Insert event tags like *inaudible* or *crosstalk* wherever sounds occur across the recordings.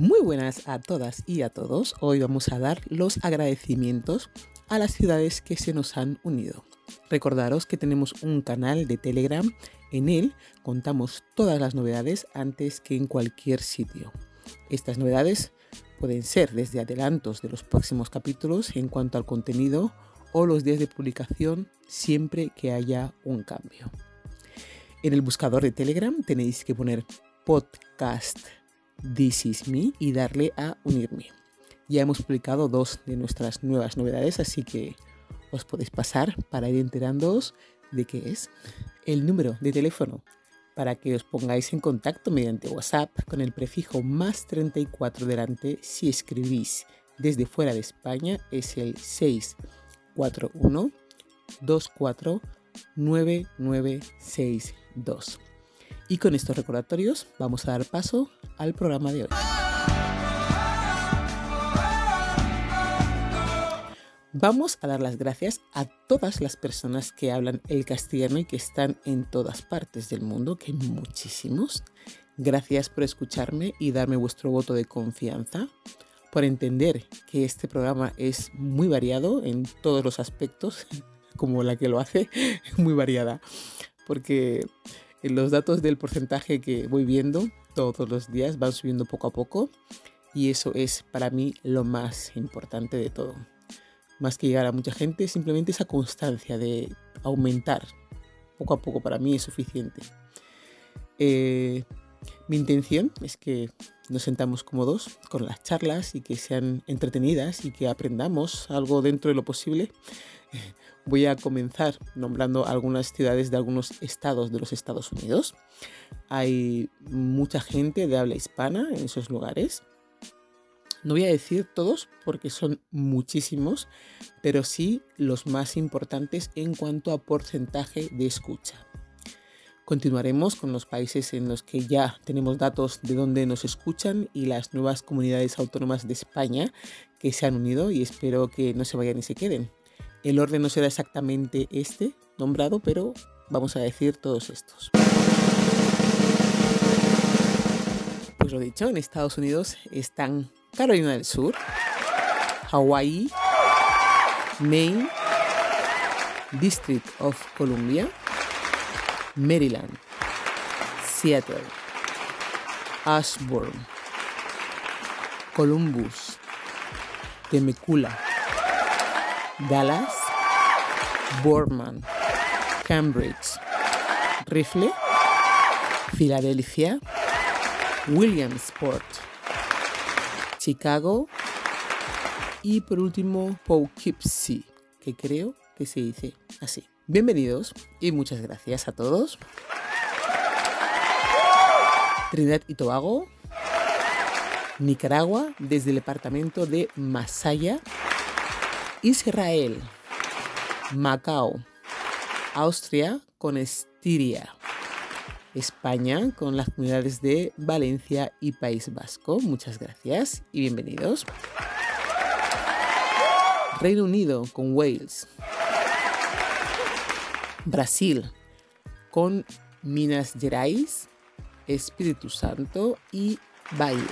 Muy buenas a todas y a todos. Hoy vamos a dar los agradecimientos a las ciudades que se nos han unido. Recordaros que tenemos un canal de Telegram. En él contamos todas las novedades antes que en cualquier sitio. Estas novedades pueden ser desde adelantos de los próximos capítulos en cuanto al contenido o los días de publicación siempre que haya un cambio. En el buscador de Telegram tenéis que poner podcast This Is Me y darle a unirme. Ya hemos publicado dos de nuestras nuevas novedades, así que os podéis pasar para ir enterándoos de qué es. El número de teléfono para que os pongáis en contacto mediante WhatsApp con el prefijo más 34 delante si escribís desde fuera de España es el 641 24 9962. Y con estos recordatorios vamos a dar paso al programa de hoy. Vamos a dar las gracias a todas las personas que hablan el castellano y que están en todas partes del mundo, que hay muchísimos. Gracias por escucharme y darme vuestro voto de confianza, por entender que este programa es muy variado en todos los aspectos, *laughs* como la que lo hace, *laughs* muy variada, porque los datos del porcentaje que voy viendo todos los días van subiendo poco a poco y eso es para mí lo más importante de todo. Más que llegar a mucha gente, simplemente esa constancia de aumentar poco a poco para mí es suficiente. Eh, mi intención es que nos sentamos cómodos con las charlas y que sean entretenidas y que aprendamos algo dentro de lo posible *laughs* Voy a comenzar nombrando algunas ciudades de algunos estados de los Estados Unidos. Hay mucha gente de habla hispana en esos lugares. No voy a decir todos porque son muchísimos, pero sí los más importantes en cuanto a porcentaje de escucha. Continuaremos con los países en los que ya tenemos datos de dónde nos escuchan y las nuevas comunidades autónomas de España que se han unido y espero que no se vayan y se queden. El orden no será exactamente este nombrado, pero vamos a decir todos estos. Pues lo dicho, en Estados Unidos están Carolina del Sur, Hawaii, Maine, District of Columbia, Maryland, Seattle, Ashburn, Columbus, Temecula, Dallas, Boardman, Cambridge, Rifle, Filadelfia, Williamsport, Chicago y por último Poughkeepsie, que creo que se dice así. Bienvenidos y muchas gracias a todos. Trinidad y Tobago, Nicaragua, desde el departamento de Masaya, Israel, Macao, Austria con Estiria, España con las comunidades de Valencia y País Vasco. Muchas gracias y bienvenidos. Reino Unido con Wales. Brasil con Minas Gerais, Espíritu Santo y Bahía.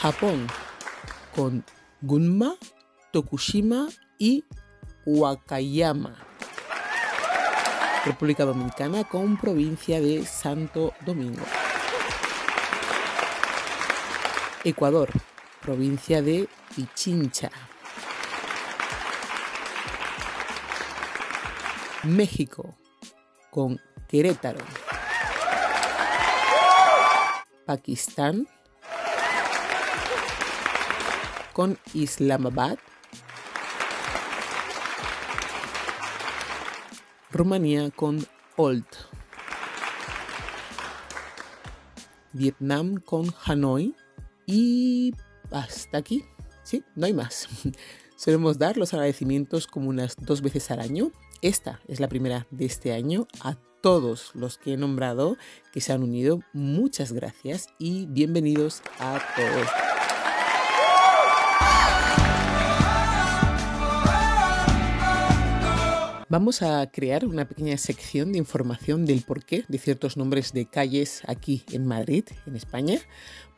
Japón con Gunma, Tokushima y Wakayama. República Dominicana con provincia de Santo Domingo. Ecuador, provincia de Pichincha. México con Querétaro. Pakistán con Islamabad, Rumanía con Old, Vietnam con Hanoi y hasta aquí. Sí, no hay más. *laughs* Solemos dar los agradecimientos como unas dos veces al año. Esta es la primera de este año. A todos los que he nombrado que se han unido, muchas gracias y bienvenidos a todos. Vamos a crear una pequeña sección de información del porqué de ciertos nombres de calles aquí en Madrid, en España.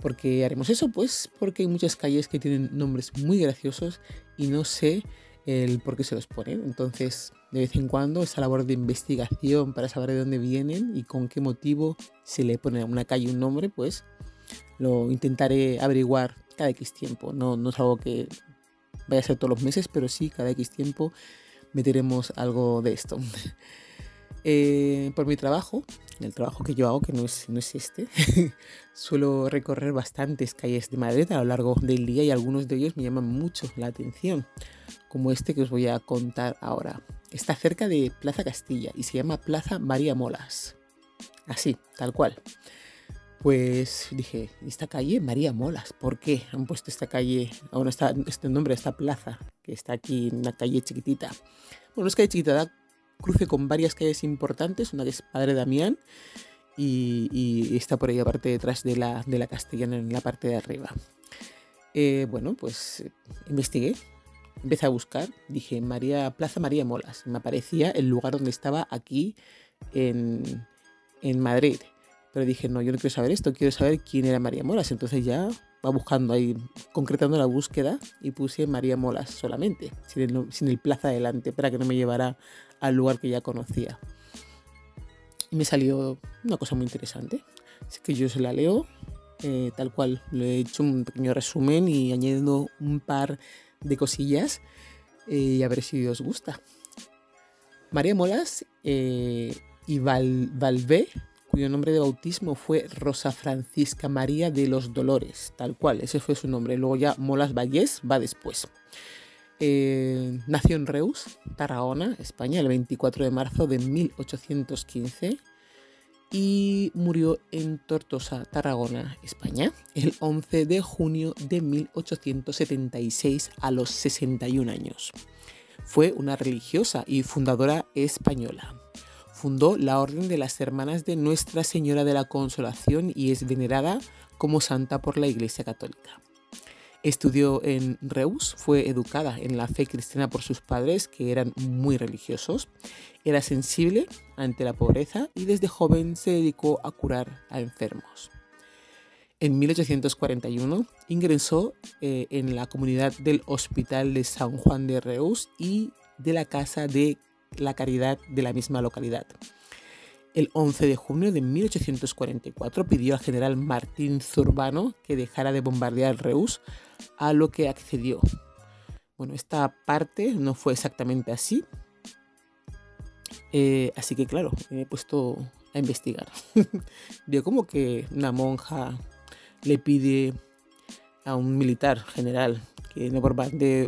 ¿Por qué haremos eso? Pues porque hay muchas calles que tienen nombres muy graciosos y no sé el por qué se los ponen. Entonces, de vez en cuando, esa labor de investigación para saber de dónde vienen y con qué motivo se le pone a una calle un nombre, pues lo intentaré averiguar cada X tiempo. No, no es algo que vaya a ser todos los meses, pero sí cada X tiempo meteremos algo de esto. *laughs* Eh, por mi trabajo, el trabajo que yo hago, que no es, no es este, *laughs* suelo recorrer bastantes calles de Madrid a lo largo del día y algunos de ellos me llaman mucho la atención, como este que os voy a contar ahora. Está cerca de Plaza Castilla y se llama Plaza María Molas. Así, tal cual. Pues dije, ¿esta calle? María Molas. ¿Por qué han puesto esta calle, ahora está este nombre, esta plaza, que está aquí en una calle chiquitita? Bueno, es calle chiquita, da cruce con varias calles importantes, una que es Padre Damián y, está por ahí aparte detrás de la, de la Castellana en la parte de arriba. Eh, bueno, pues investigué, empecé a buscar, dije María, Plaza María Molas, me aparecía el lugar donde estaba aquí en, en Madrid. Pero dije, no, yo no quiero saber esto, quiero saber quién era María Molas. Entonces ya va buscando ahí, concretando la búsqueda y puse María Molas solamente, sin el, plaza adelante, para que no me llevara al lugar que ya conocía. Y me salió una cosa muy interesante. Así que yo se la leo eh, tal cual. Le he hecho un pequeño resumen y añadiendo un par de cosillas eh, y a ver si os gusta. María Molas eh, y Val, Valvé cuyo nombre de bautismo fue Rosa Francisca María de los Dolores, tal cual, ese fue su nombre. Luego ya Molas Vallés va después. Eh, nació en Reus, Tarragona, España, el 24 de marzo de 1815 y murió en Tortosa, Tarragona, España, el 11 de junio de 1876 a los 61 años. Fue una religiosa y fundadora española fundó la Orden de las Hermanas de Nuestra Señora de la Consolación y es venerada como santa por la Iglesia Católica. Estudió en Reus, fue educada en la fe cristiana por sus padres, que eran muy religiosos. Era sensible ante la pobreza y desde joven se dedicó a curar a enfermos. En 1841 ingresó eh, en la comunidad del Hospital de San Juan de Reus y de la Casa de la Caridad de la misma localidad. El 11 de junio de 1844 pidió al general Martín Zurbano que dejara de bombardear Reus, a lo que accedió. Bueno, esta parte no fue exactamente así, eh, así que claro, me he puesto a investigar. *laughs* Vio como que una monja le pide a un militar general que no,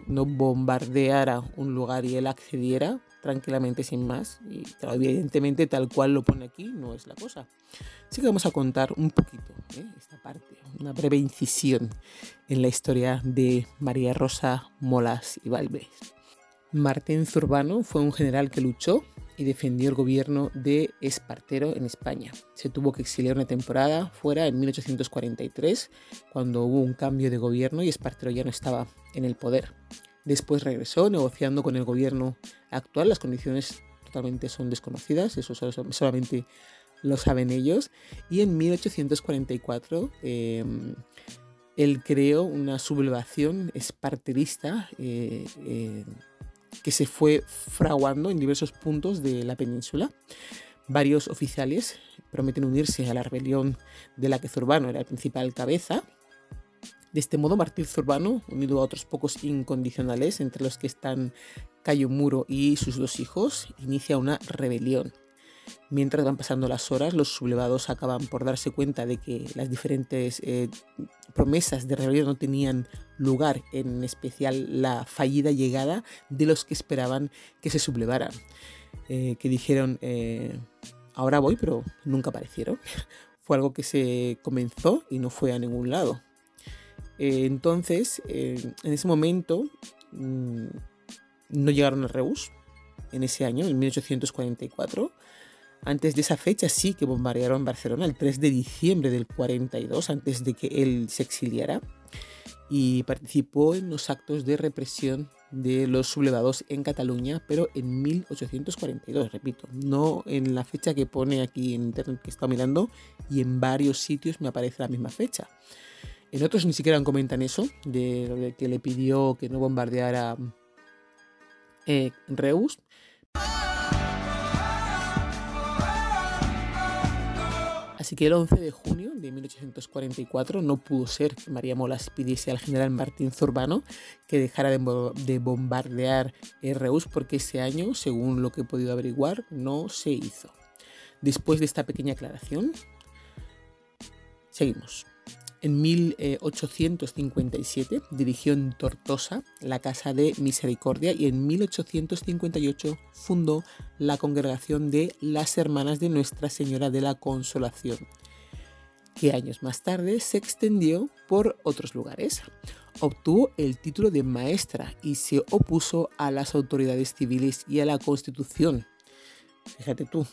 no bombardeara un lugar y él accediera, tranquilamente sin más. Y evidentemente tal cual lo pone aquí no es la cosa. Así que vamos a contar un poquito ¿eh? esta parte, una breve incisión en la historia de María Rosa Molas y Valves. Martín Zurbano fue un general que luchó y defendió el gobierno de Espartero en España. Se tuvo que exiliar una temporada fuera en 1843, cuando hubo un cambio de gobierno y Espartero ya no estaba en el poder. Después regresó negociando con el gobierno actual. Las condiciones totalmente son desconocidas, eso solamente lo saben ellos. Y en 1844 em, él creó una sublevación esparterista eh, eh, que se fue fraguando en diversos puntos de la península. Varios oficiales prometen unirse a la rebelión de la que Zurbano era el principal cabeza de este modo, Martín Zurbano, unido a otros pocos incondicionales, entre los que están Cayo Muro y sus dos hijos, inicia una rebelión. Mientras van pasando las horas, los sublevados acaban por darse cuenta de que las diferentes eh, promesas de rebelión no tenían lugar, en especial la fallida llegada de los que esperaban que se sublevaran, eh, que dijeron, eh, ahora voy, pero nunca aparecieron. *laughs* Fue algo que se comenzó y no fue a ningún lado. Eh, entonces, eh, en ese momento, mm, no llegaron a Reus, en ese año, en 1844. Antes de esa fecha sí que bombardearon Barcelona, el 3 de diciembre del 42, antes de que él se exiliara, y participó en los actos de represión de los sublevados en Cataluña, pero en 1842, repito, no en la fecha que pone aquí en internet que está mirando y en varios sitios me aparece la misma fecha. En otros ni siquiera comentan eso, de que le pidió que no bombardeara eh, Reus. Así que el 11 de junio de 1844 no pudo ser que María Molas pidiese al general Martín Zurbano que dejara de, bombardear Reus porque ese año, según lo que he podido averiguar, no se hizo. Después de esta pequeña aclaración, seguimos. En 1857 dirigió en Tortosa la Casa de Misericordia y en 1858 fundó la congregación de las Hermanas de Nuestra Señora de la Consolación, que años más tarde se extendió por otros lugares. Obtuvo el título de maestra y se opuso a las autoridades civiles y a la Constitución. Fíjate tú,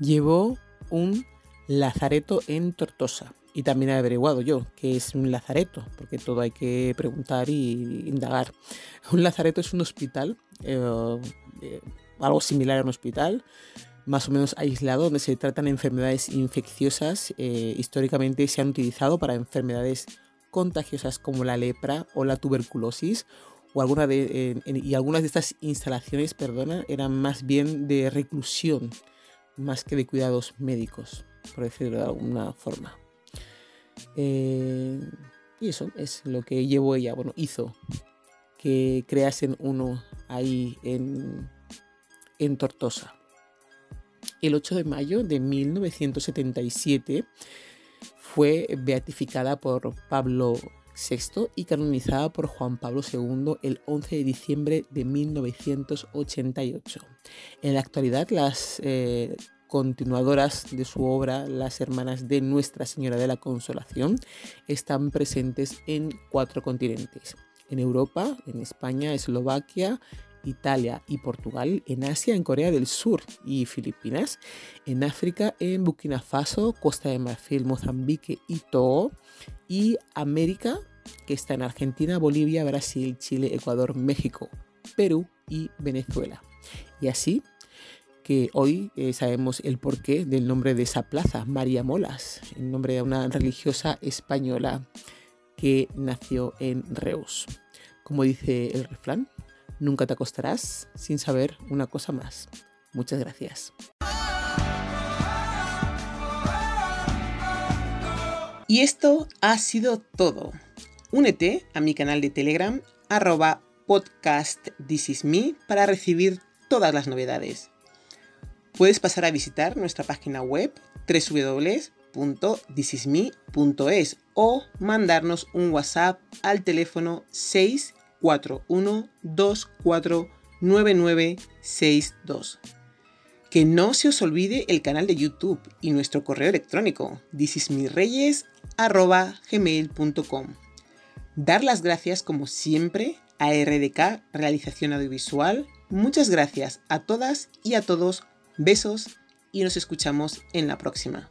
llevó un lazareto en Tortosa y también he averiguado yo qué es un lazareto, porque todo hay que preguntar y indagar. *laughs* Un lazareto es un hospital, eh, eh, algo similar a un hospital, más o menos aislado, donde se tratan enfermedades infecciosas. Eh, históricamente se han utilizado para enfermedades contagiosas como la lepra o la tuberculosis. O y algunas de estas instalaciones, perdona, eran más bien de reclusión, más que de cuidados médicos, por decirlo de alguna forma. Eh, y eso es lo que llevó ella, bueno, hizo que creasen uno ahí en, en Tortosa. El 8 de mayo de 1977 fue beatificada por Pablo VI y canonizada por Juan Pablo II el 11 de diciembre de 1988. En la actualidad las eh, continuadoras de su obra, las hermanas de Nuestra Señora de la Consolación, están presentes en cuatro continentes. En Europa, en España, Eslovaquia, Italia y Portugal, en Asia, en Corea del Sur y Filipinas, en África, en Burkina Faso, Costa de Marfil, Mozambique y Togo, y América, que está en Argentina, Bolivia, Brasil, Chile, Ecuador, México, Perú y Venezuela. Y así que hoy eh, sabemos el porqué del nombre de esa plaza, María Molas, el nombre de una religiosa española que nació en Reus. Como dice el refrán, nunca te acostarás sin saber una cosa más. Muchas gracias. Y esto ha sido todo. Únete a mi canal de Telegram arroba podcast para recibir todas las novedades puedes pasar a visitar nuestra página web www.thisisme.es o mandarnos un WhatsApp al teléfono 641249962. Que no se os olvide el canal de YouTube y nuestro correo electrónico thisismireyes.gmail.com Dar las gracias como siempre a RDK Realización Audiovisual. Muchas gracias a todas y a todos Besos y nos escuchamos en la próxima.